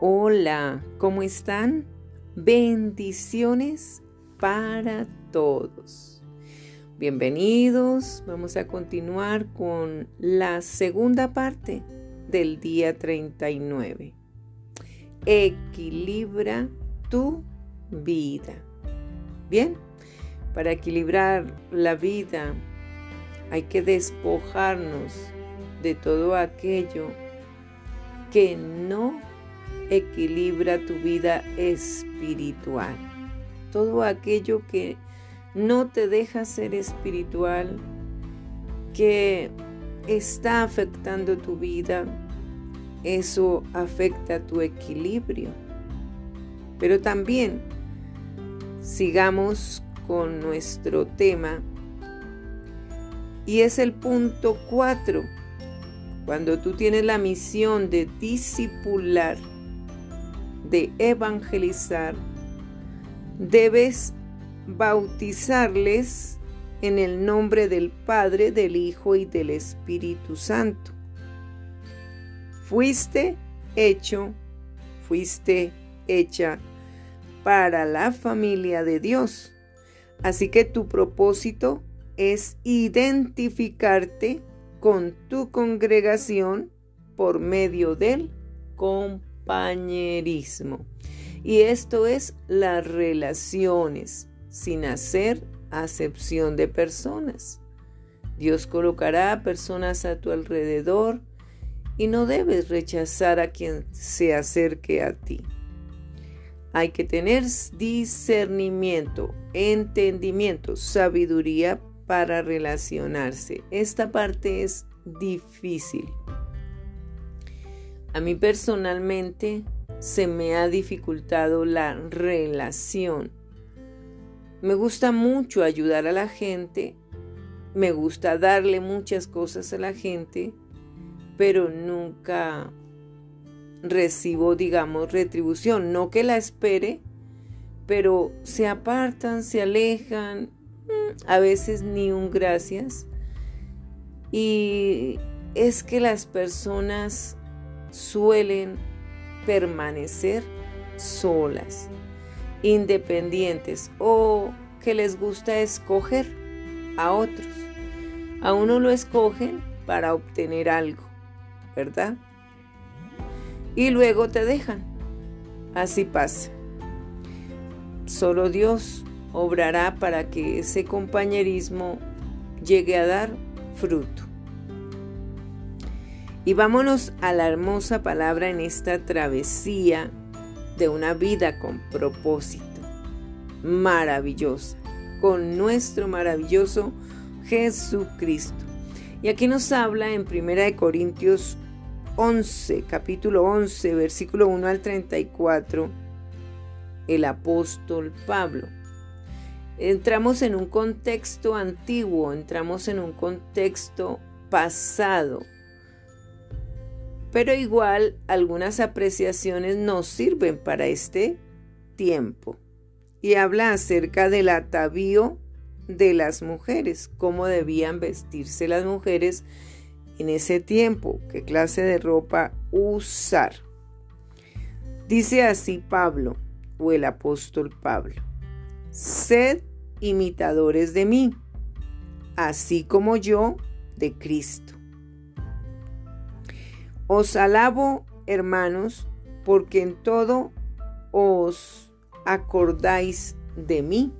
Hola, ¿cómo están? Bendiciones para todos. Bienvenidos, vamos a continuar con la segunda parte del día 39. Equilibra tu vida. Bien, para equilibrar la vida hay que despojarnos de todo aquello que no equilibra tu vida espiritual. Todo aquello que no te deja ser espiritual, que está afectando tu vida, eso afecta tu equilibrio. Pero también sigamos con nuestro tema y es el punto 4. Cuando tú tienes la misión de discipular, de evangelizar, debes bautizarles en el nombre del Padre, del Hijo y del Espíritu Santo. Fuiste hecho, fuiste hecha para la familia de Dios. Así que tu propósito es identificarte con tu congregación por medio del Y esto es las relaciones, sin hacer acepción de personas. Dios colocará personas a tu alrededor y no debes rechazar a quien se acerque a ti. Hay que tener discernimiento, entendimiento, sabiduría para relacionarse. Esta parte es difícil. A mí personalmente se me ha dificultado la relación. Me gusta mucho ayudar a la gente, me gusta darle muchas cosas a la gente, pero nunca recibo, digamos, retribución. No que la espere, pero se apartan, se alejan, a veces ni un gracias. Y es que las personas suelen permanecer solas, independientes o que les gusta escoger a otros. A uno lo escogen para obtener algo, ¿verdad? Y luego te dejan. Así pasa. Solo Dios obrará para que ese compañerismo llegue a dar fruto. Y vámonos a la hermosa palabra en esta travesía de una vida con propósito, maravillosa, con nuestro maravilloso Jesucristo. Y aquí nos habla en 1 Corintios 11, capítulo 11, versículo 1 al 34, el apóstol Pablo entramos en un contexto antiguo, entramos en un contexto pasado. Pero igual algunas apreciaciones nos sirven para este tiempo. Y habla acerca del atavío de las mujeres, cómo debían vestirse las mujeres en ese tiempo, qué clase de ropa usar. Dice así Pablo, o el apóstol Pablo, sed imitadores de mí, así como yo de Cristo. Os alabo, hermanos, porque en todo os acordáis de mí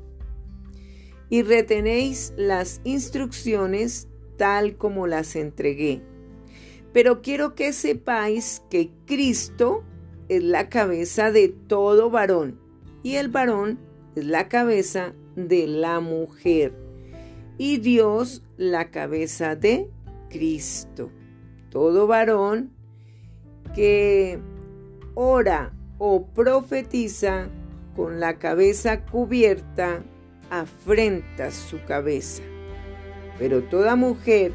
y retenéis las instrucciones tal como las entregué. Pero quiero que sepáis que Cristo es la cabeza de todo varón y el varón es la cabeza de la mujer y Dios la cabeza de Cristo. Todo varón que ora o profetiza con la cabeza cubierta afrenta su cabeza. Pero toda mujer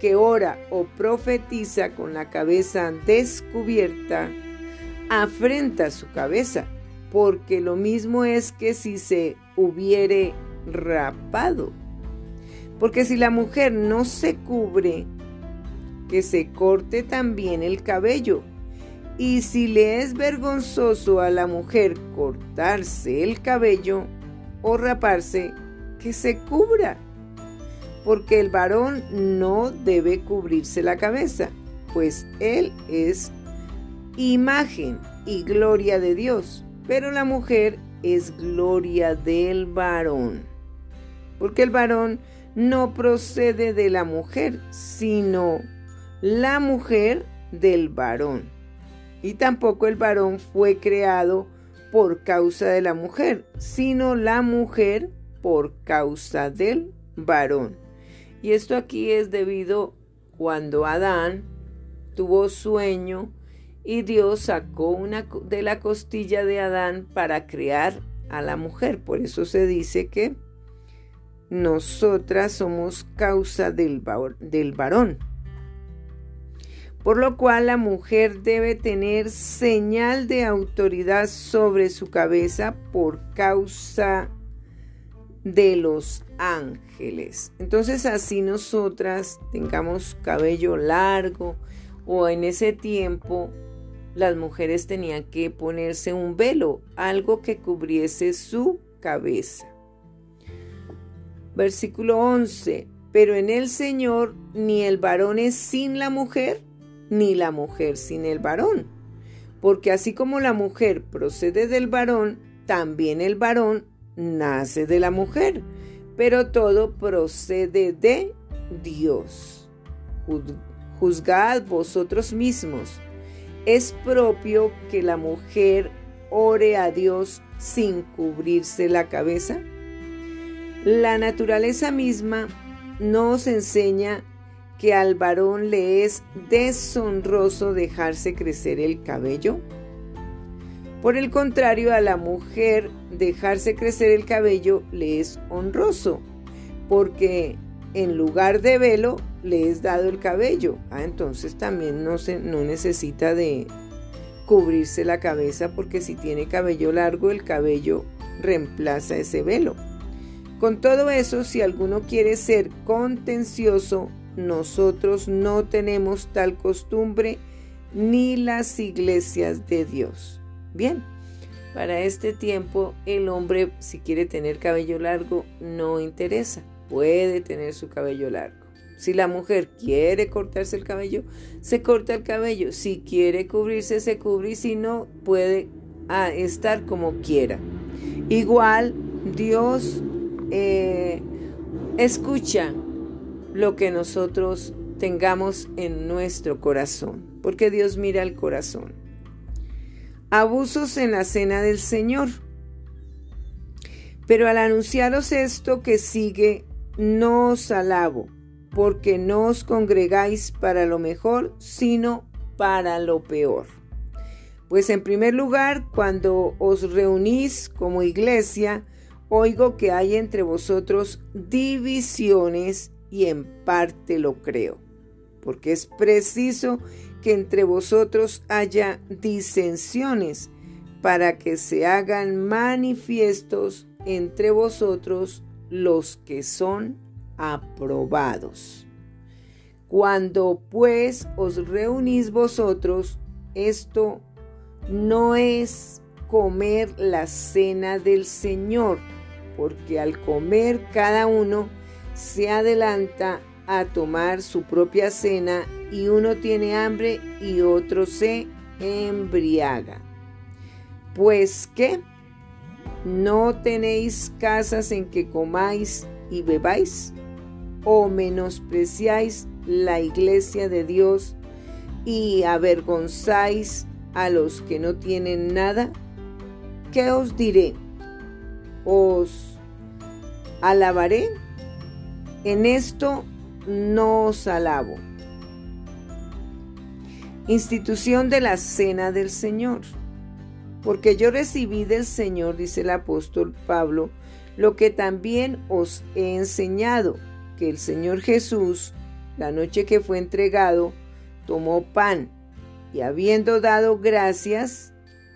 que ora o profetiza con la cabeza descubierta afrenta su cabeza porque lo mismo es que si se hubiere rapado. Porque si la mujer no se cubre, que se corte también el cabello, Y si le es vergonzoso a la mujer cortarse el cabello o raparse, que se cubra. Porque el varón no debe cubrirse la cabeza, pues él es imagen y gloria de Dios, pero la mujer es gloria del varón. Porque el varón no procede de la mujer, sino la mujer del varón y tampoco el varón fue creado por causa de la mujer, sino la mujer por causa del varón. Y esto aquí es debido cuando Adán tuvo sueño y Dios sacó una de la costilla de Adán para crear a la mujer. Por eso se dice que nosotras somos causa del, del varón por lo cual la mujer debe tener señal de autoridad sobre su cabeza por causa de los ángeles. Entonces así nosotras tengamos cabello largo o en ese tiempo las mujeres tenían que ponerse un velo, algo que cubriese su cabeza. Versículo 11. Pero en el Señor ni el varón es sin la mujer, ni la mujer sin el varón. Porque así como la mujer procede del varón, también el varón nace de la mujer, pero todo procede de Dios. Juzgad vosotros mismos. ¿Es propio que la mujer ore a Dios sin cubrirse la cabeza? La naturaleza misma nos enseña que al varón le es deshonroso dejarse crecer el cabello? Por el contrario, a la mujer dejarse crecer el cabello le es honroso, porque en lugar de velo le es dado el cabello. Ah, entonces también no, se, no necesita de cubrirse la cabeza porque si tiene cabello largo el cabello reemplaza ese velo. Con todo eso, si alguno quiere ser contencioso, nosotros no tenemos tal costumbre ni las iglesias de Dios. Bien, para este tiempo el hombre si quiere tener cabello largo no interesa, puede tener su cabello largo. Si la mujer quiere cortarse el cabello, se corta el cabello. Si quiere cubrirse, se cubre y si no, puede ah, estar como quiera. Igual Dios eh, escucha lo que nosotros tengamos en nuestro corazón, porque Dios mira el corazón. Abusos en la cena del Señor. Pero al anunciaros esto que sigue, no os alabo, porque no os congregáis para lo mejor, sino para lo peor. Pues en primer lugar, cuando os reunís como iglesia, oigo que hay entre vosotros divisiones y en parte lo creo, porque es preciso que entre vosotros haya disensiones para que se hagan manifiestos entre vosotros los que son aprobados. Cuando pues os reunís vosotros, esto no es comer la cena del Señor, porque al comer cada uno se adelanta a tomar su propia cena y uno tiene hambre y otro se embriaga. Pues qué, ¿no tenéis casas en que comáis y bebáis? ¿O menospreciáis la iglesia de Dios y avergonzáis a los que no tienen nada? ¿Qué os diré? ¿Os alabaré? En esto no os alabo. Institución de la Cena del Señor. Porque yo recibí del Señor, dice el apóstol Pablo, lo que también os he enseñado, que el Señor Jesús, la noche que fue entregado, tomó pan y habiendo dado gracias,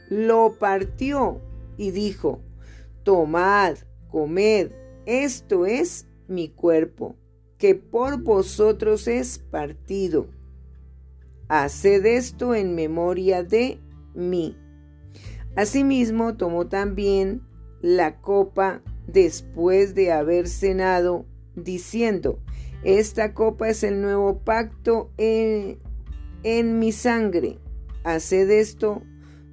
lo partió y dijo, tomad, comed, esto es mi cuerpo, que por vosotros es partido. haced esto en memoria de mí. Asimismo tomó también la copa después de haber cenado, diciendo, esta copa es el nuevo pacto en, en mi sangre. Haced esto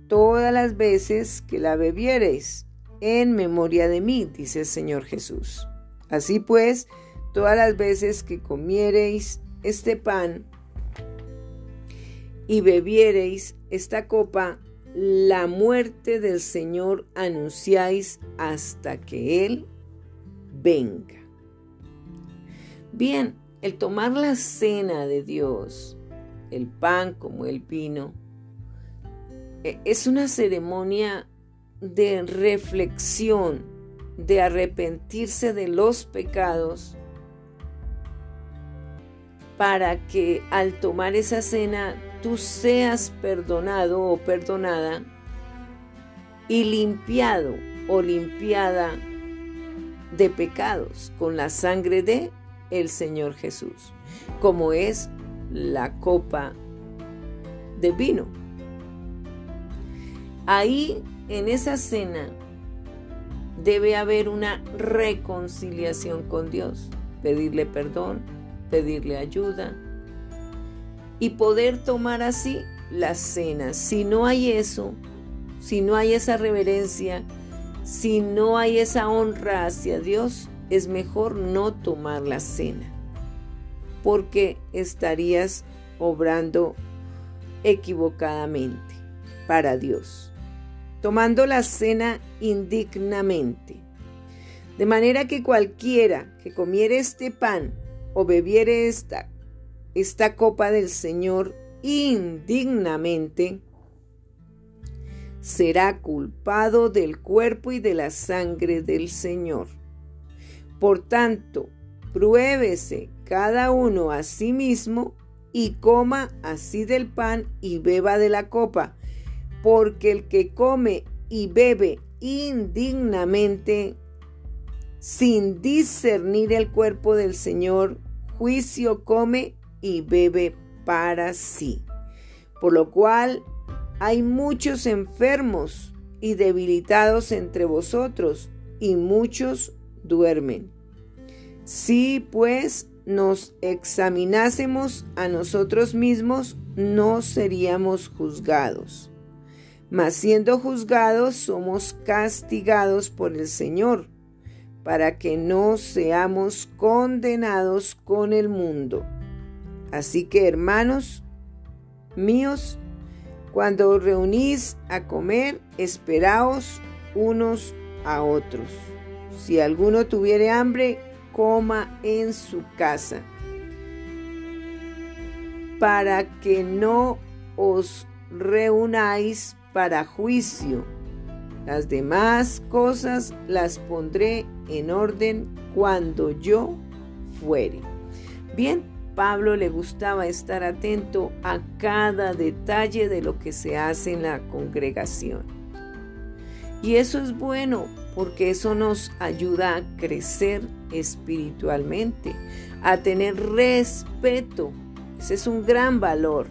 todas las veces que la bebiereis en memoria de mí, dice el Señor Jesús. Así pues, todas las veces que comiereis este pan y bebiereis esta copa, la muerte del Señor anunciáis hasta que Él venga. Bien, el tomar la cena de Dios, el pan como el vino, e, es una ceremonia de reflexión, de arrepentirse de los pecados, para que al tomar esa cena tú seas perdonado o perdonada y limpiado o limpiada de pecados con la sangre de el Señor Jesús, como es la copa de vino. Ahí, en esa cena, debe haber una reconciliación con Dios, pedirle perdón, pedirle ayuda, y poder tomar así la cena. Si no hay eso, si no hay esa reverencia, si no hay esa honra hacia Dios, es mejor no tomar la cena, porque estarías obrando equivocadamente para Dios, tomando la cena indignamente. De manera que cualquiera que comiere este pan o bebiere esta esta copa del Señor indignamente, será culpado del cuerpo y de la sangre del Señor. Por tanto, pruébese cada uno a sí mismo y coma así del pan y beba de la copa, porque el que come y bebe indignamente, sin discernir el cuerpo del Señor, juicio come y bebe para sí. Por lo cual hay muchos enfermos y debilitados entre vosotros, y muchos duermen. Si pues nos examinásemos a nosotros mismos, no seríamos juzgados. Mas siendo juzgados, somos castigados por el Señor, para que no seamos condenados con el mundo. Así que hermanos míos, cuando os reunís a comer, esperaos unos a otros. Si alguno tuviere hambre, coma en su casa, para que no os reunáis para juicio. Las demás cosas las pondré en orden cuando yo fuere. Bien, Pablo le gustaba estar atento a cada detalle de lo que se hace en la congregación. Y eso es bueno porque eso nos ayuda a crecer espiritualmente, a tener respeto. Ese es un gran valor,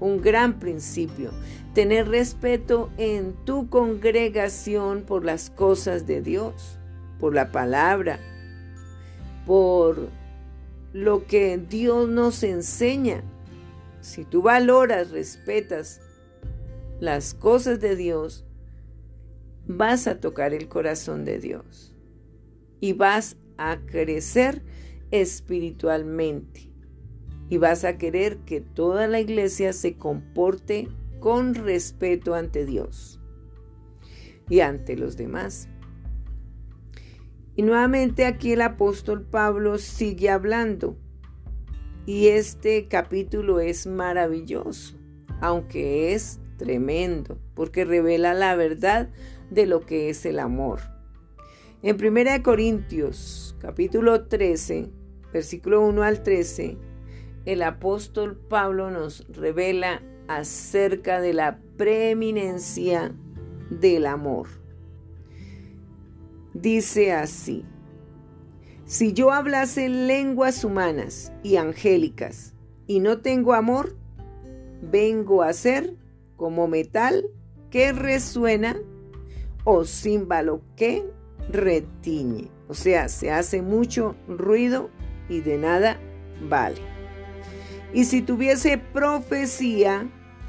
un gran principio. Tener respeto en tu congregación por las cosas de Dios, por la palabra, por lo que Dios nos enseña. Si tú valoras, respetas las cosas de Dios, vas a tocar el corazón de Dios y vas a crecer espiritualmente y vas a querer que toda la iglesia se comporte con respeto ante Dios y ante los demás. Y nuevamente aquí el apóstol Pablo sigue hablando. Y este capítulo es maravilloso, aunque es tremendo, porque revela la verdad de lo que es el amor. En 1 Corintios, capítulo 13, versículo 1 al 13, el apóstol Pablo nos revela acerca de la preeminencia del amor dice así, si yo hablase lenguas humanas y angélicas y no tengo amor, vengo a ser como metal que resuena o címbalo que retiñe. O sea, se hace mucho ruido y de nada vale. Y si tuviese profecía,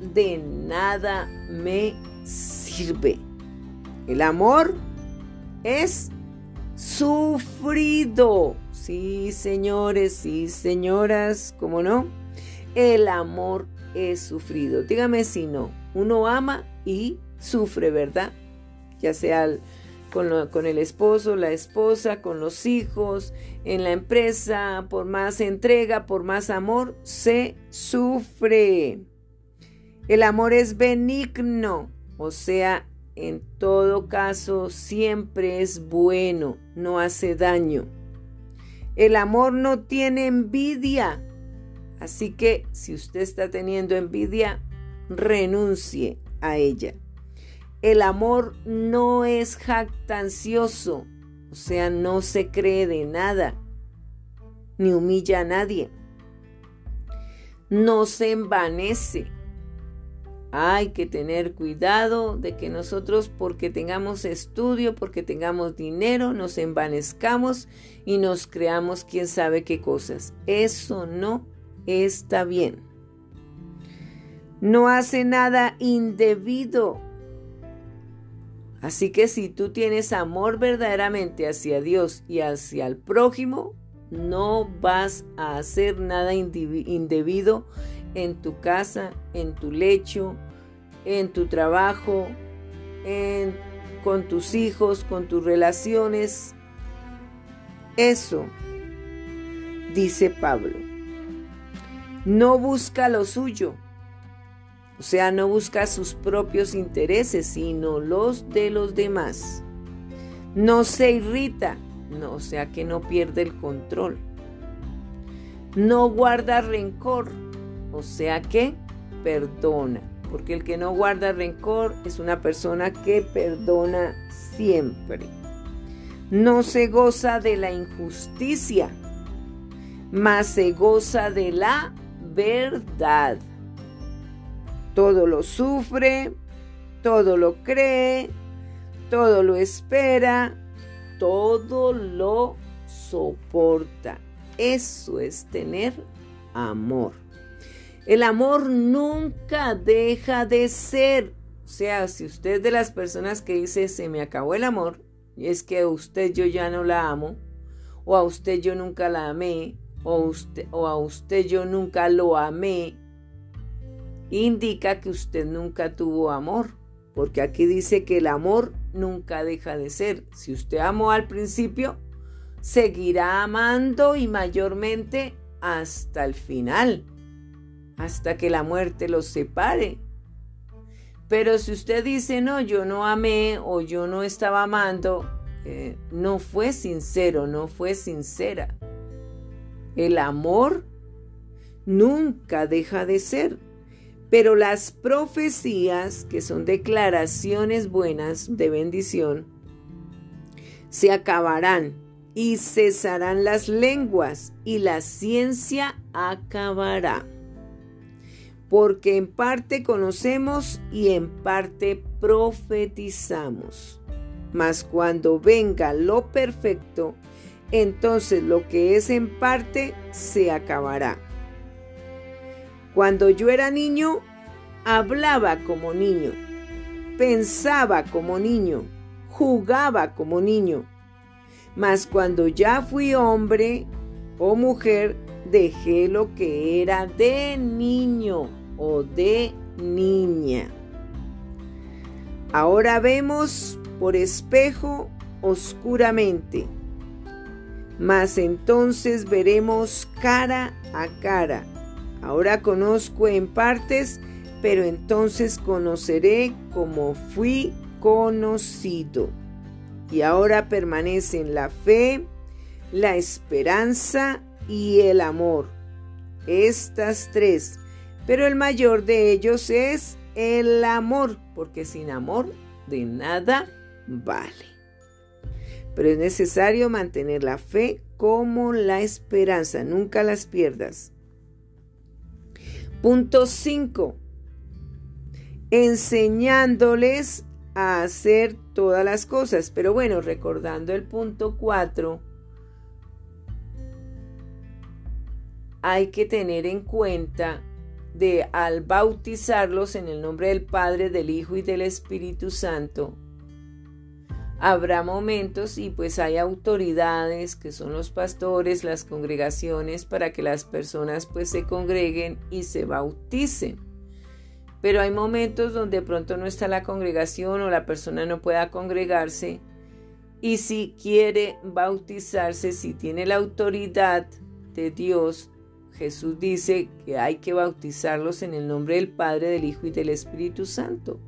de nada me sirve. El amor es sufrido. Sí, señores, sí, señoras, ¿cómo no? El amor es sufrido. Dígame si no. Uno ama y sufre, ¿verdad? Ya sea con, con, el esposo, la esposa, con los hijos, en la empresa, por más entrega, por más amor, se sufre. El amor es benigno, o sea, en todo caso siempre es bueno, no hace daño. El amor no tiene envidia, así que si usted está teniendo envidia, renuncie a ella. El amor no es jactancioso, o sea, no se cree de nada, ni humilla a nadie. No se envanece, hay que tener cuidado de que nosotros, porque tengamos estudio, porque tengamos dinero, nos envanezcamos y nos creamos quién sabe qué cosas. Eso no está bien. No hace nada indebido. Así que si tú tienes amor verdaderamente hacia Dios y hacia el prójimo, no vas a hacer nada indebido en tu casa, en tu lecho, en tu trabajo, con tus hijos, con tus relaciones. Eso, dice Pablo. No busca lo suyo, o sea, no busca sus propios intereses, sino los de los demás. No se irrita, no, o sea que no pierde el control. No guarda rencor, o sea que perdona, porque el que no guarda rencor es una persona que perdona siempre. No se goza de la injusticia, mas se goza de la verdad. Todo lo sufre, todo lo cree, todo lo espera, todo lo soporta. Eso es tener amor. El amor nunca deja de ser. O sea, si usted de las personas que dice se me acabó el amor, y es que a usted yo ya no la amo, o a usted yo nunca la amé, o a usted yo nunca lo amé, indica que usted nunca tuvo amor, porque aquí dice que el amor nunca deja de ser. Si usted amó al principio, seguirá amando y mayormente hasta el final hasta que la muerte los separe. Pero si usted dice, no, yo no amé o yo no estaba amando, eh, no fue sincero, no fue sincera. El amor nunca deja de ser. Pero las profecías, que son declaraciones buenas de bendición, se acabarán y cesarán las lenguas y la ciencia acabará porque en parte conocemos y en parte profetizamos. Mas cuando venga lo perfecto, entonces lo que es en parte se acabará. Cuando yo era niño, hablaba como niño, pensaba como niño, jugaba como niño. Mas cuando ya fui hombre o mujer, dejé lo que era de niño o de niña. Ahora vemos por espejo oscuramente, mas entonces veremos cara a cara. Ahora conozco en partes, pero entonces conoceré como fui conocido. Y ahora permanecen la fe, la esperanza y el amor. Estas tres. Pero el mayor de ellos es el amor, porque sin amor de nada vale. Pero es necesario mantener la fe como la esperanza, nunca las pierdas. Punto 5. Enseñándoles a hacer todas las cosas. Pero bueno, recordando el punto 4, hay que tener en cuenta de al bautizarlos en el nombre del Padre, del Hijo y del Espíritu Santo, habrá momentos y pues hay autoridades que son los pastores, las congregaciones para que las personas pues se congreguen y se bauticen. Pero hay momentos donde pronto no está la congregación o la persona no pueda congregarse y si quiere bautizarse, si tiene la autoridad de Dios, Jesús dice que hay que bautizarlos en el nombre del Padre, del Hijo y del Espíritu Santo.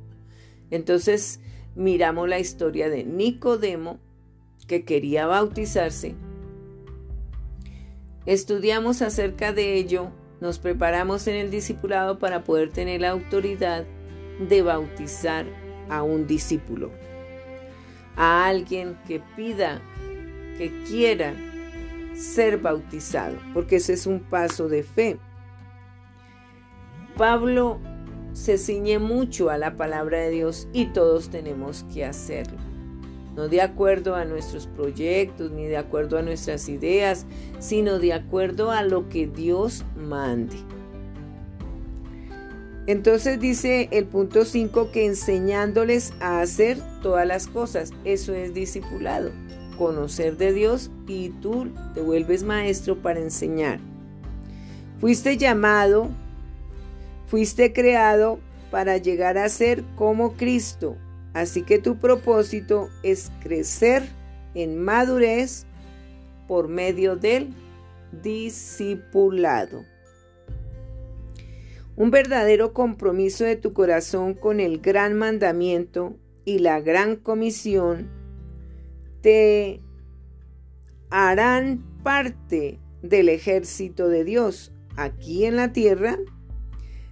Entonces miramos la historia de Nicodemo, que quería bautizarse. Estudiamos acerca de ello, nos preparamos en el discipulado para poder tener la autoridad de bautizar a un discípulo, a alguien que pida, que quiera ser bautizado, porque ese es un paso de fe. Pablo se ciñe mucho a la palabra de Dios y todos tenemos que hacerlo. No de acuerdo a nuestros proyectos ni de acuerdo a nuestras ideas, sino de acuerdo a lo que Dios mande. Entonces dice el punto 5 que enseñándoles a hacer todas las cosas, eso es discipulado conocer de Dios y tú te vuelves maestro para enseñar. Fuiste llamado, fuiste creado para llegar a ser como Cristo. Así que tu propósito es crecer en madurez por medio del discipulado. Un verdadero compromiso de tu corazón con el gran mandamiento y la gran comisión te harán parte del ejército de Dios aquí en la tierra,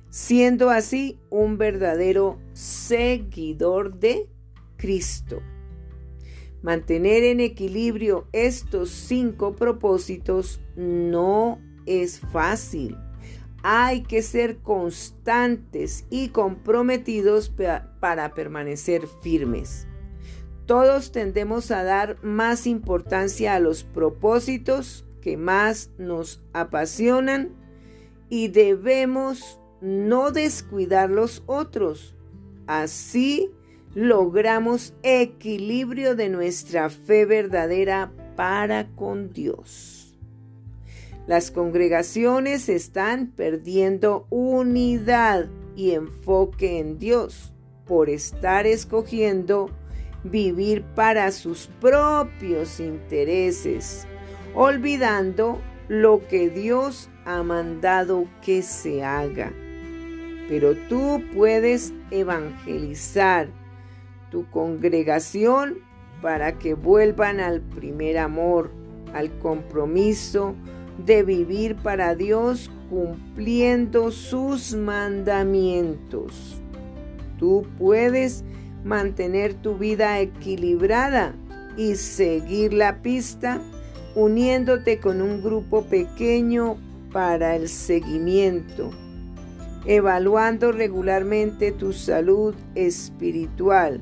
siendo así un verdadero seguidor de Cristo. Mantener en equilibrio estos cinco propósitos no es fácil. Hay que ser constantes y comprometidos para permanecer firmes. Todos tendemos a dar más importancia a los propósitos que más nos apasionan y debemos no descuidar los otros. Así logramos equilibrio de nuestra fe verdadera para con Dios. Las congregaciones están perdiendo unidad y enfoque en Dios por estar escogiendo vivir para sus propios intereses, olvidando lo que Dios ha mandado que se haga. Pero tú puedes evangelizar tu congregación para que vuelvan al primer amor, al compromiso de vivir para Dios cumpliendo sus mandamientos. Tú puedes mantener tu vida equilibrada y seguir la pista uniéndote con un grupo pequeño para el seguimiento, evaluando regularmente tu salud espiritual,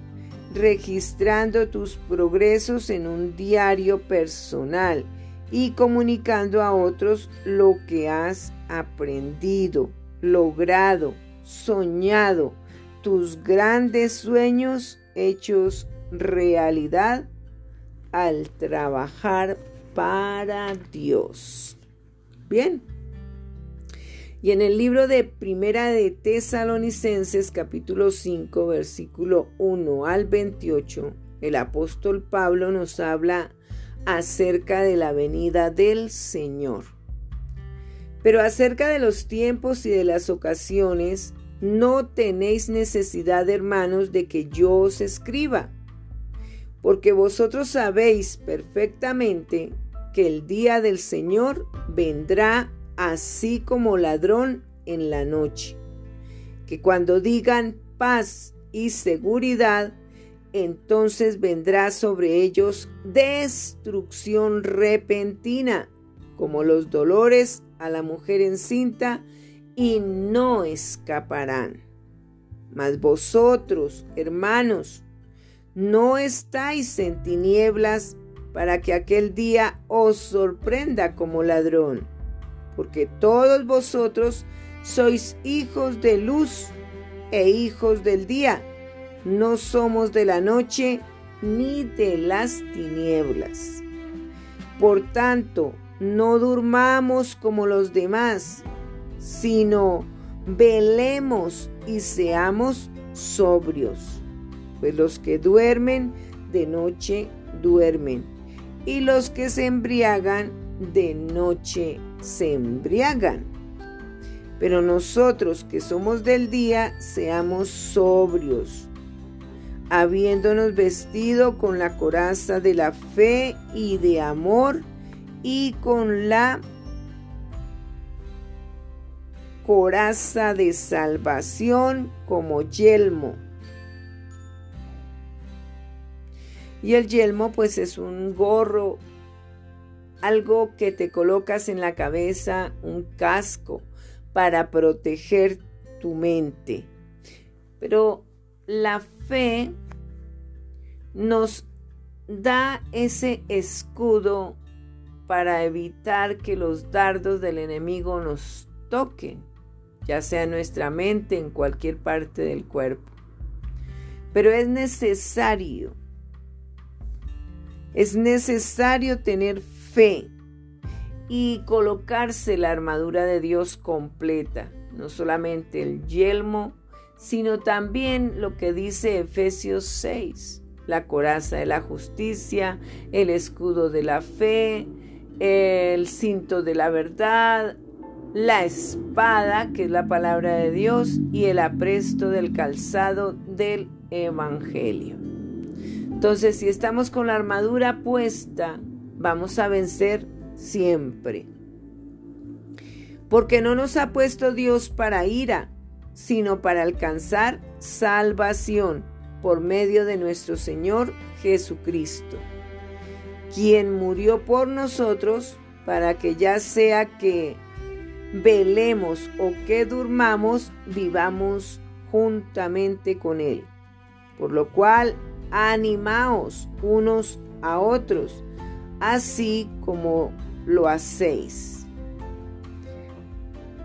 registrando tus progresos en un diario personal y comunicando a otros lo que has aprendido, logrado, soñado, tus grandes sueños hechos realidad al trabajar para Dios. Bien. Y en el libro de Primera de Tesalonicenses capítulo 5 versículo 1 al 28, el apóstol Pablo nos habla acerca de la venida del Señor. Pero acerca de los tiempos y de las ocasiones, no tenéis necesidad, hermanos, de que yo os escriba, porque vosotros sabéis perfectamente que el día del Señor vendrá así como ladrón en la noche, que cuando digan paz y seguridad, entonces vendrá sobre ellos destrucción repentina, como los dolores a la mujer encinta, y no escaparán. Mas vosotros, hermanos, no estáis en tinieblas para que aquel día os sorprenda como ladrón, porque todos vosotros sois hijos de luz e hijos del día no somos de la noche ni de las tinieblas. Por tanto, no durmamos como los demás, sino velemos y seamos sobrios. Pues los que duermen de noche duermen, y los que se embriagan de noche se embriagan. Pero nosotros que somos del día, seamos sobrios habiéndonos vestido con la coraza de la fe y de amor y con la coraza de salvación como yelmo. Y el yelmo pues es un gorro, algo que te colocas en la cabeza, un casco para proteger tu mente. Pero la fe nos da ese escudo para evitar que los dardos del enemigo nos toquen, ya sea en nuestra mente, en cualquier parte del cuerpo. Pero es necesario, es necesario tener fe y colocarse la armadura de Dios completa, no solamente el yelmo, sino también lo que dice Efesios 6, la coraza de la justicia, el escudo de la fe, el cinto de la verdad, la espada, que es la palabra de Dios, y el apresto del calzado del Evangelio. Entonces, si estamos con la armadura puesta, vamos a vencer siempre. Porque no nos ha puesto Dios para ira, sino para alcanzar salvación por medio de nuestro Señor Jesucristo, quien murió por nosotros para que ya sea que velemos o que durmamos, vivamos juntamente con Él. Por lo cual, animaos unos a otros, así como lo hacéis.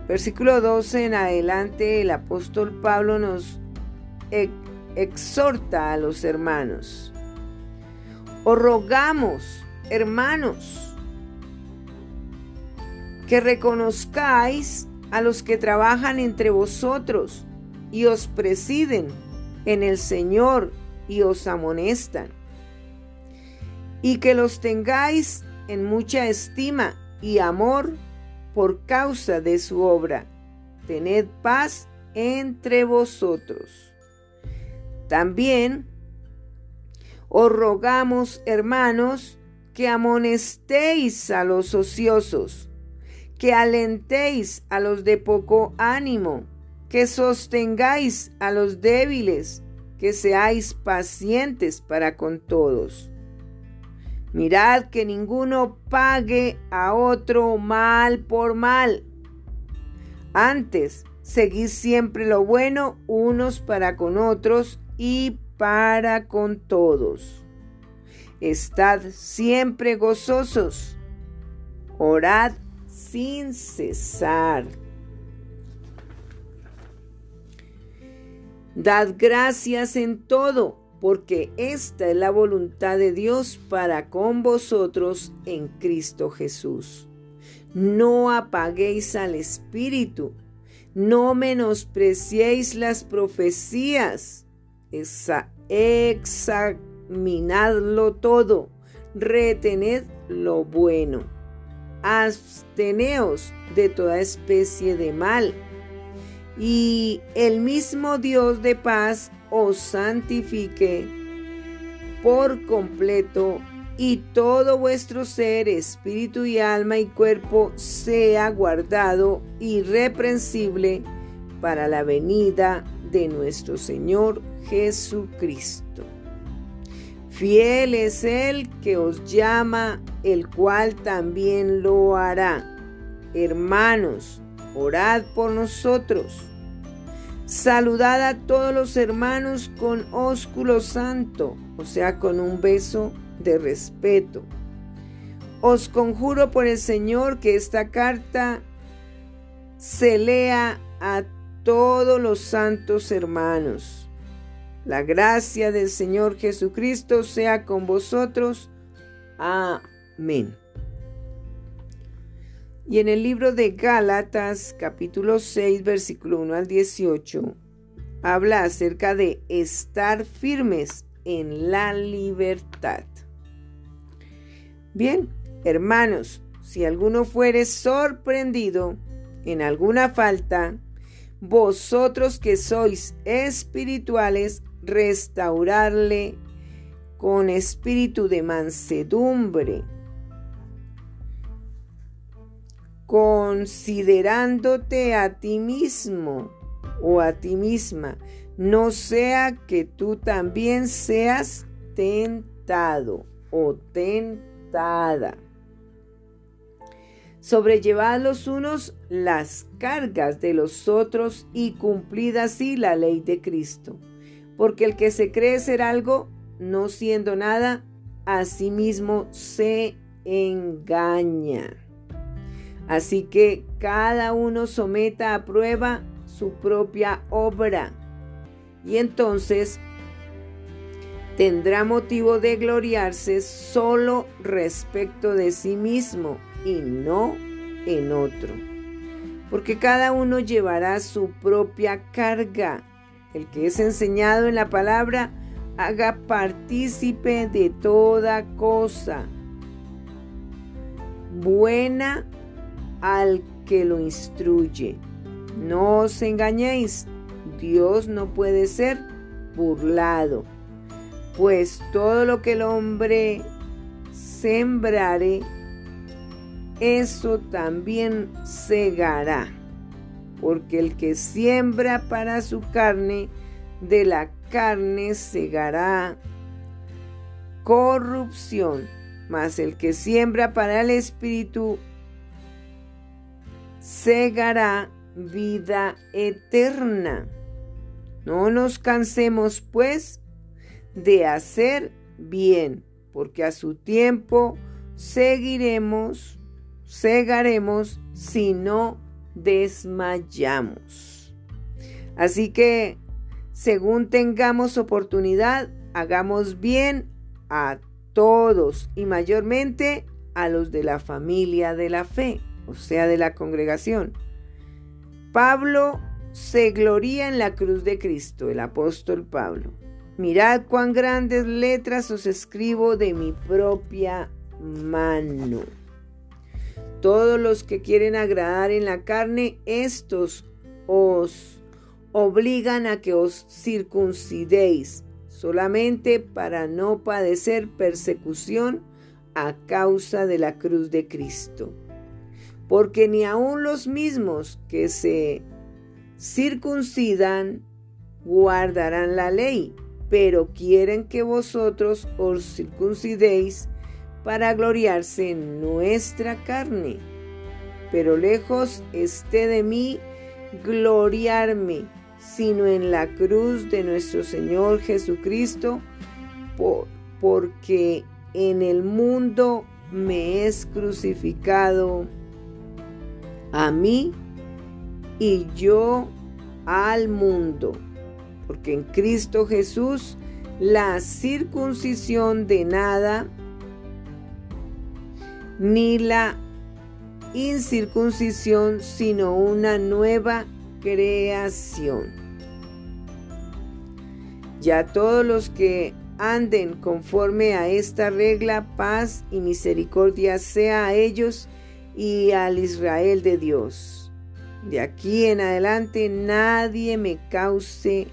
Versículo 12 en adelante, el apóstol Pablo nos exhorta a los hermanos. Os rogamos, hermanos, que reconozcáis a los que trabajan entre vosotros y os presiden en el Señor y os amonestan, y que los tengáis en mucha estima y amor por causa de su obra. Tened paz entre vosotros. También os rogamos, hermanos, que amonestéis a los ociosos, que alentéis a los de poco ánimo, que sostengáis a los débiles, que seáis pacientes para con todos. Mirad que ninguno pague a otro mal por mal. Antes, seguid siempre lo bueno unos para con otros y para con todos. Estad siempre gozosos. Orad sin cesar. Dad gracias en todo porque esta es la voluntad de Dios para con vosotros en Cristo Jesús. No apaguéis al Espíritu, no menospreciéis las profecías, examinadlo todo, retened lo bueno, absteneos de toda especie de mal y el mismo Dios de paz os santifique por completo y todo vuestro ser, espíritu y alma y cuerpo sea guardado irreprensible para la venida de nuestro Señor Jesucristo. Fiel es el que os llama, el cual también lo hará. Hermanos, orad por nosotros. Saludad a todos los hermanos con ósculo santo, o sea, con un beso de respeto. Os conjuro por el Señor que esta carta se lea a todos los santos hermanos. La gracia del Señor Jesucristo sea con vosotros. Amén. Y en el libro de Gálatas, capítulo 6, versículo 1 al 18, habla acerca de estar firmes en la libertad. Bien, hermanos, si alguno fuere sorprendido en alguna falta, vosotros que sois espirituales, restaurarle con espíritu de mansedumbre, considerándote a ti mismo o a ti misma, no sea que tú también seas tentado o tentada. Sobrellevad los unos las cargas de los otros y cumplid así la ley de Cristo. Porque el que se cree ser algo, no siendo nada, a sí mismo se engaña. Así que cada uno someta a prueba su propia obra y entonces tendrá motivo de gloriarse solo respecto de sí mismo y no en otro. Porque cada uno llevará su propia carga. El que es enseñado en la palabra, haga partícipe de toda cosa buena al que lo instruye. No os engañéis, Dios no puede ser burlado, pues todo lo que el hombre sembrare, eso también segará, porque el que siembra para su carne, de la carne segará corrupción, mas el que siembra para el espíritu segará vida eterna. No nos cansemos, pues, de hacer bien, porque a su tiempo seguiremos cegaremos si no desmayamos. Así que, según tengamos oportunidad, hagamos bien a todos y mayormente a los de la familia de la fe, o sea, de la congregación. Pablo se gloría en la cruz de Cristo, el apóstol Pablo. Mirad cuán grandes letras os escribo de mi propia mano. Todos los que quieren agradar en la carne, estos os obligan a que os circuncidéis, solamente para no padecer persecución a causa de la cruz de Cristo. Porque ni aun los mismos que se circuncidan guardarán la ley, pero quieren que vosotros os circuncidéis para gloriarse en nuestra carne. Pero lejos esté de mí gloriarme, sino en la cruz de nuestro Señor Jesucristo, porque en el mundo me es crucificado a mí y yo al mundo, porque en Cristo Jesús la circuncisión de nada ni la incircuncisión, sino una nueva creación. Ya todos los que anden conforme a esta regla, paz y misericordia sea a ellos y al Israel de Dios. de aquí en adelante nadie me cause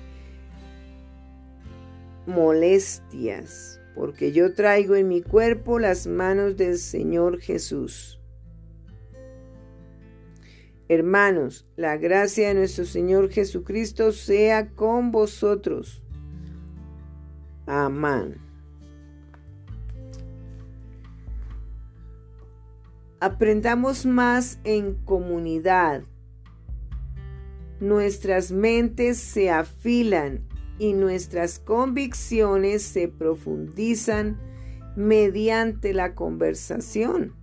molestias, porque yo traigo en mi cuerpo las manos del Señor Jesús. Hermanos, la gracia de nuestro Señor Jesucristo sea con vosotros. Amén. Aprendamos más en comunidad. Nuestras mentes se afilan y nuestras convicciones se profundizan mediante la conversación.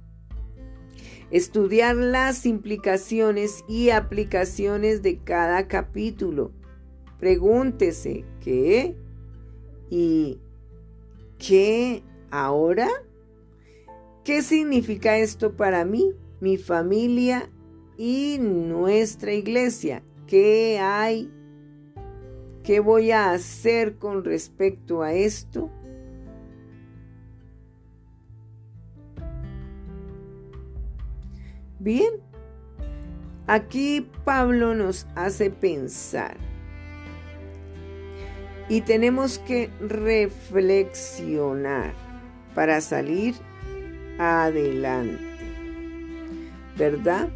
Estudiar las implicaciones y aplicaciones de cada capítulo. Pregúntese, ¿qué? ¿Y qué ahora? ¿Qué significa esto para mí, mi familia y nuestra iglesia? ¿Qué hay ¿Qué voy a hacer con respecto a esto? Bien, aquí Pablo nos hace pensar y tenemos que reflexionar para salir adelante, ¿verdad?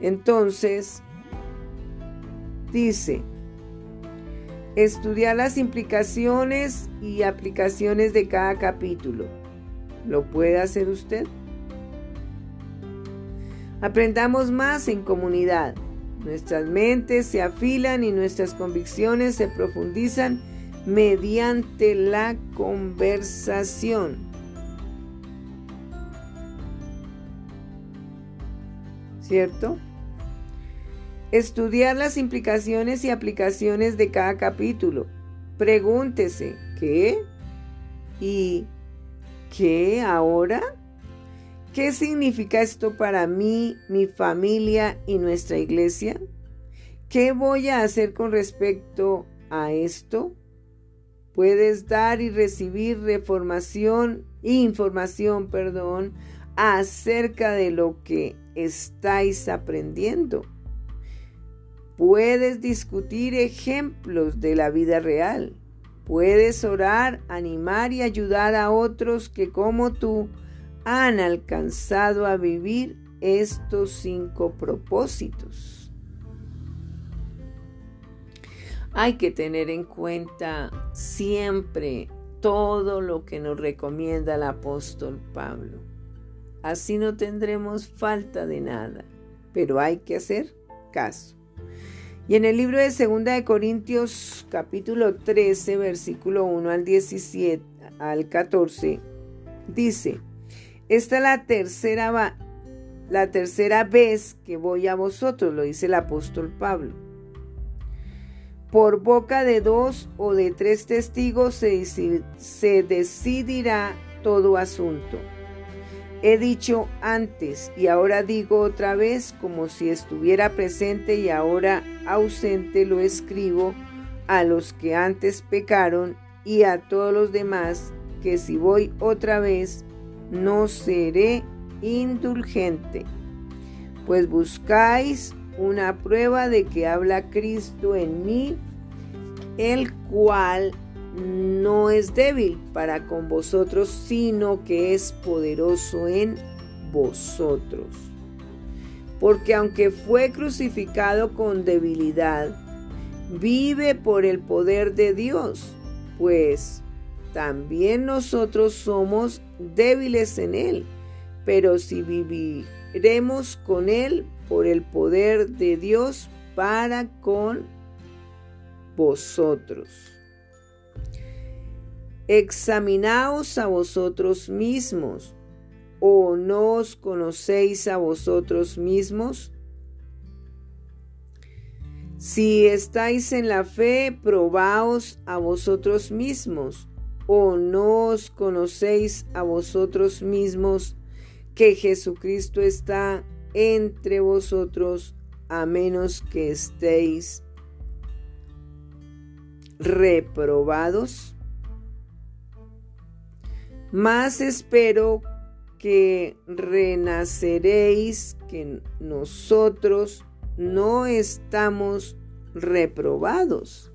Entonces, dice, estudiar las implicaciones y aplicaciones de cada capítulo. ¿Lo puede hacer usted? Aprendamos más en comunidad. Nuestras mentes se afilan y nuestras convicciones se profundizan mediante la conversación. ¿Cierto? Estudiar las implicaciones y aplicaciones de cada capítulo. Pregúntese, ¿qué? ¿Y qué ahora? ¿Qué significa esto para mí, mi familia y nuestra iglesia? ¿Qué voy a hacer con respecto a esto? Puedes dar y recibir reformación, información, perdón, acerca de lo que estáis aprendiendo. Puedes discutir ejemplos de la vida real. Puedes orar, animar y ayudar a otros que como tú han alcanzado a vivir estos cinco propósitos. Hay que tener en cuenta siempre todo lo que nos recomienda el apóstol Pablo. Así no tendremos falta de nada, pero hay que hacer caso. Y en el libro de Segunda de Corintios capítulo 13 versículo 1 al 17 al 14 dice, esta es la tercera, la tercera vez que voy a vosotros, lo dice el apóstol Pablo. Por boca de dos o de tres testigos se, se decidirá todo asunto. He dicho antes y ahora digo otra vez como si estuviera presente y ahora ausente lo escribo a los que antes pecaron y a todos los demás que si voy otra vez no seré indulgente. Pues buscáis una prueba de que habla Cristo en mí, el cual no es débil para con vosotros, sino que es poderoso en vosotros. Porque aunque fue crucificado con debilidad, vive por el poder de Dios, pues también nosotros somos débiles en Él, pero si viviremos con Él por el poder de Dios para con vosotros. Examinaos a vosotros mismos, o no os conocéis a vosotros mismos. Si estáis en la fe, probaos a vosotros mismos, o no os conocéis a vosotros mismos que Jesucristo está entre vosotros, a menos que estéis reprobados. Más espero que renaceréis, que nosotros no estamos reprobados.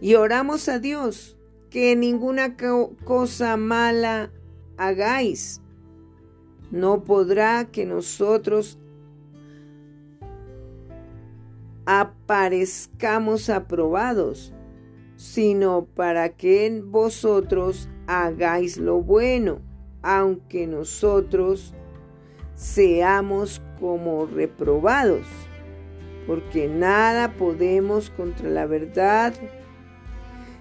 Y oramos a Dios que ninguna cosa mala hagáis. No podrá que nosotros aparezcamos aprobados, sino para que vosotros hagáis lo bueno, aunque nosotros seamos como reprobados, porque nada podemos contra la verdad,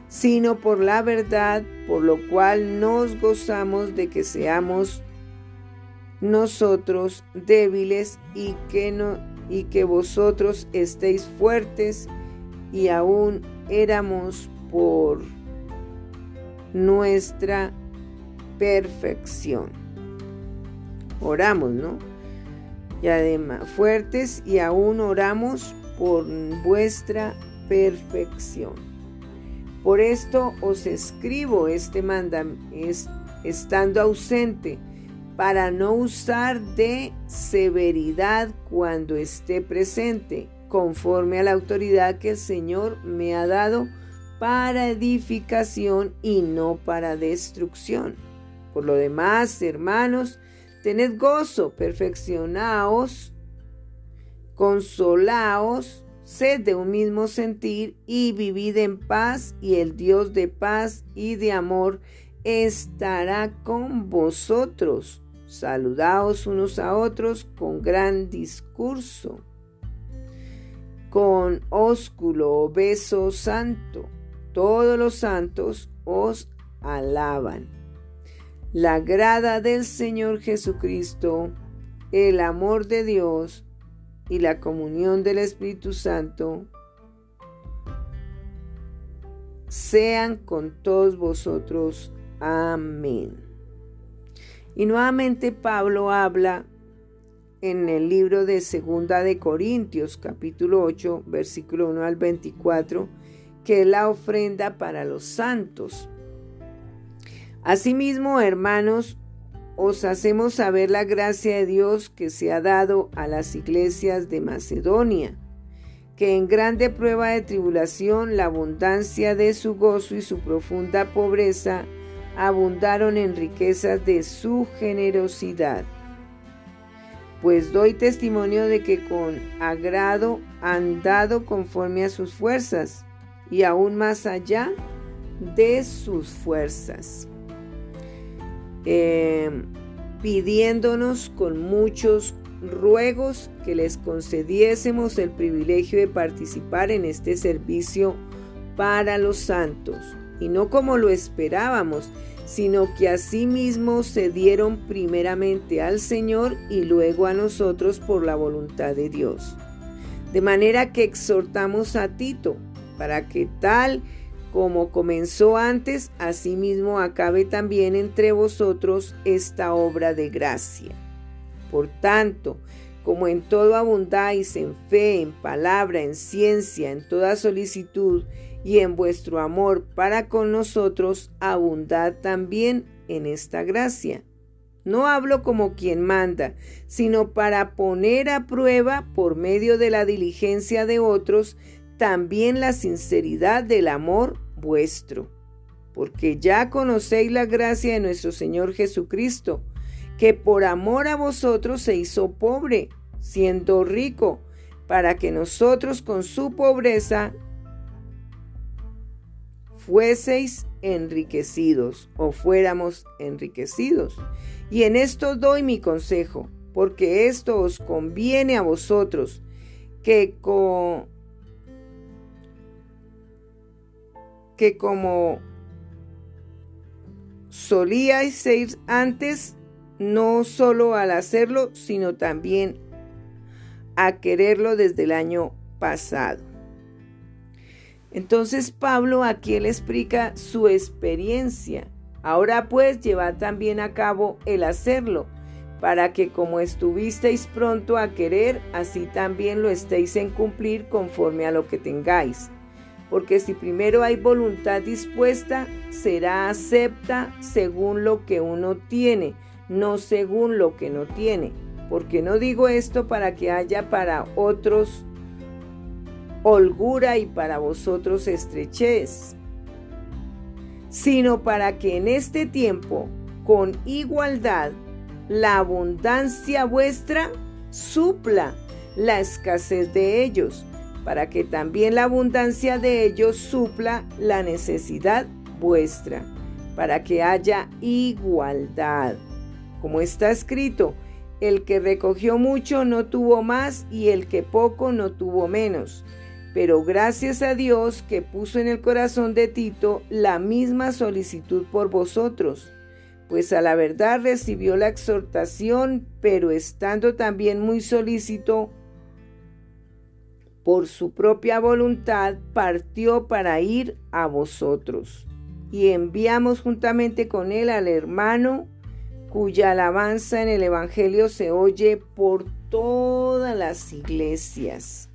sino por la verdad, por lo cual nos gozamos de que seamos nosotros débiles y que, no, y que vosotros estéis fuertes y aún éramos por nuestra perfección. Oramos, ¿no? Y además, fuertes y aún oramos por vuestra perfección. Por esto os escribo este mandamiento, estando ausente, para no usar de severidad cuando esté presente, conforme a la autoridad que el Señor me ha dado para edificación y no para destrucción. Por lo demás, hermanos, tened gozo, perfeccionaos, consolaos, sed de un mismo sentir y vivid en paz, y el Dios de paz y de amor estará con vosotros. Saludaos unos a otros con gran discurso, con ósculo beso santo. Todos los santos os alaban. La grada del Señor Jesucristo, el amor de Dios y la comunión del Espíritu Santo sean con todos vosotros. Amén. Y nuevamente Pablo habla en el libro de Segunda de Corintios, capítulo 8, versículo 1 al 24, que es la ofrenda para los santos. Asimismo, hermanos, os hacemos saber la gracia de Dios que se ha dado a las iglesias de Macedonia, que en grande prueba de tribulación la abundancia de su gozo y su profunda pobreza abundaron en riquezas de su generosidad. Pues doy testimonio de que con agrado han dado conforme a sus fuerzas y aún más allá de sus fuerzas, em, pidiéndonos con muchos ruegos que les concediésemos el privilegio de participar en este servicio para los santos y no como lo esperábamos, sino que asimismo se dieron primeramente al Señor y luego a nosotros por la voluntad de Dios. De manera que exhortamos a Tito, para que tal como comenzó antes, asimismo acabe también entre vosotros esta obra de gracia. Por tanto, como en todo abundáis en fe, en palabra, en ciencia, en toda solicitud, y en vuestro amor para con nosotros abundad también en esta gracia. No hablo como quien manda, sino para poner a prueba por medio de la diligencia de otros también la sinceridad del amor vuestro. Porque ya conocéis la gracia de nuestro Señor Jesucristo, que por amor a vosotros se hizo pobre, siendo rico, para que nosotros con su pobreza fueseis enriquecidos o fuéramos enriquecidos. Y en esto doy mi consejo, porque esto os conviene a vosotros, que, que como solíais ser antes, no solo al hacerlo, sino también a quererlo desde el año pasado. Entonces Pablo aquí le explica su experiencia. Ahora pues llevad también a cabo el hacerlo, para que como estuvisteis pronto a querer, así también lo estéis en cumplir conforme a lo que tengáis. Porque si primero hay voluntad dispuesta, será acepta según lo que uno tiene, no según lo que no tiene. Porque no digo esto para que haya para otros holgura y para vosotros estrechez, sino para que en este tiempo, con igualdad, la abundancia vuestra supla la escasez de ellos, para que también la abundancia de ellos supla la necesidad vuestra, para que haya igualdad. Como está escrito, el que recogió mucho no tuvo más y el que poco no tuvo menos. Pero gracias a Dios que puso en el corazón de Tito la misma solicitud por vosotros, pues a la verdad recibió la exhortación, pero estando también muy solícito por su propia voluntad, partió para ir a vosotros. Y enviamos juntamente con él al hermano cuya alabanza en el Evangelio se oye por todas las iglesias.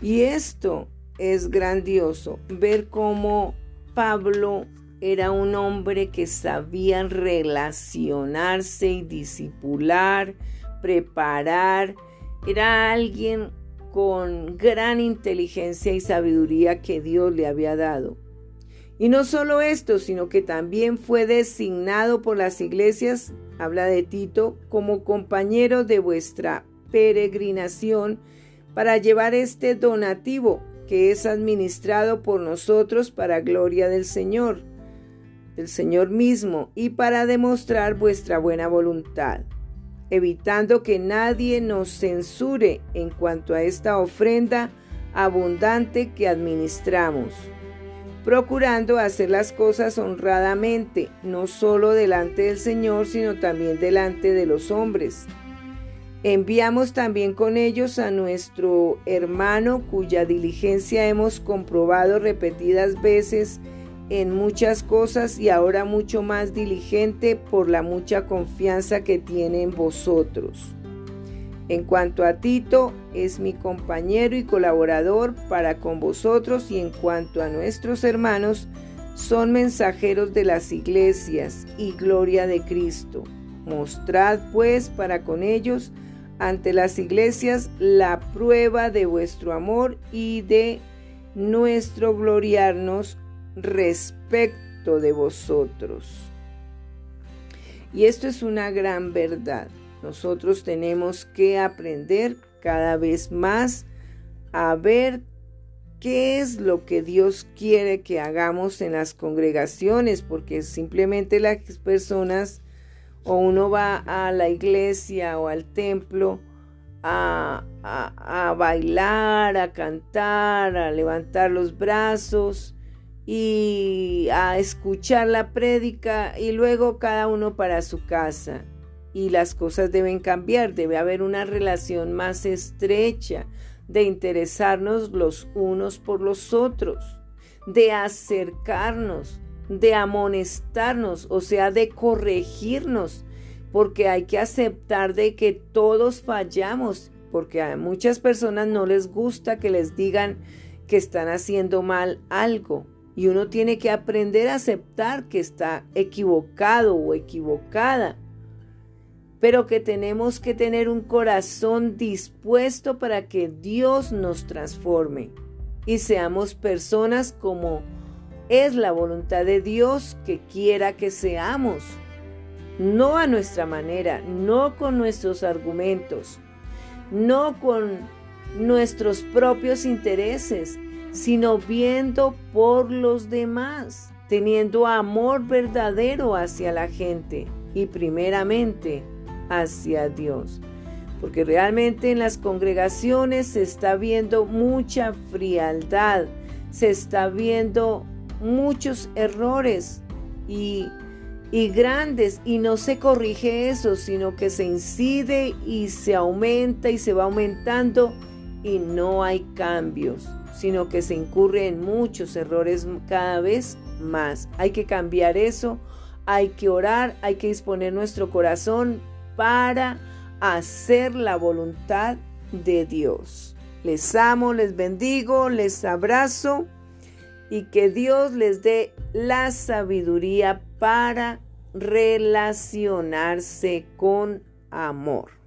Y esto es grandioso, ver cómo Pablo era un hombre que sabía relacionarse y disipular, preparar, era alguien con gran inteligencia y sabiduría que Dios le había dado. Y no solo esto, sino que también fue designado por las iglesias, habla de Tito, como compañero de vuestra peregrinación para llevar este donativo que es administrado por nosotros para gloria del Señor, del Señor mismo, y para demostrar vuestra buena voluntad, evitando que nadie nos censure en cuanto a esta ofrenda abundante que administramos procurando hacer las cosas honradamente, no solo delante del Señor, sino también delante de los hombres. Enviamos también con ellos a nuestro hermano cuya diligencia hemos comprobado repetidas veces en muchas cosas y ahora mucho más diligente por la mucha confianza que tiene en vosotros. En cuanto a Tito, es mi compañero y colaborador para con vosotros y en cuanto a nuestros hermanos, son mensajeros de las iglesias y gloria de Cristo. Mostrad pues para con ellos ante las iglesias la prueba de vuestro amor y de nuestro gloriarnos respecto de vosotros. Y esto es una gran verdad. Nosotros tenemos que aprender cada vez más a ver qué es lo que Dios quiere que hagamos en las congregaciones, porque simplemente las personas o uno va a la iglesia o al templo a, a, bailar, a cantar, a levantar los brazos y a escuchar la prédica y luego cada uno para su casa. Y las cosas deben cambiar, debe haber una relación más estrecha de interesarnos los unos por los otros, de acercarnos, de amonestarnos, o sea, de corregirnos, porque hay que aceptar de que todos fallamos, porque a muchas personas no les gusta que les digan que están haciendo mal algo. Y uno tiene que aprender a aceptar que está equivocado o equivocada pero que tenemos que tener un corazón dispuesto para que Dios nos transforme y seamos personas como es la voluntad de Dios que quiera que seamos, no a nuestra manera, no con nuestros argumentos, no con nuestros propios intereses, sino viendo por los demás, teniendo amor verdadero hacia la gente y primeramente hacia Dios. Porque realmente en las congregaciones se está viendo mucha frialdad, se está viendo muchos errores y, y grandes y no se corrige eso, sino que se incide y se aumenta y se va aumentando y no hay cambios, sino que se incurre en muchos errores cada vez más. Hay que cambiar eso, hay que orar, hay que disponer nuestro corazón para hacer la voluntad de Dios. Les amo, les bendigo, les abrazo y que Dios les dé la sabiduría para relacionarse con amor.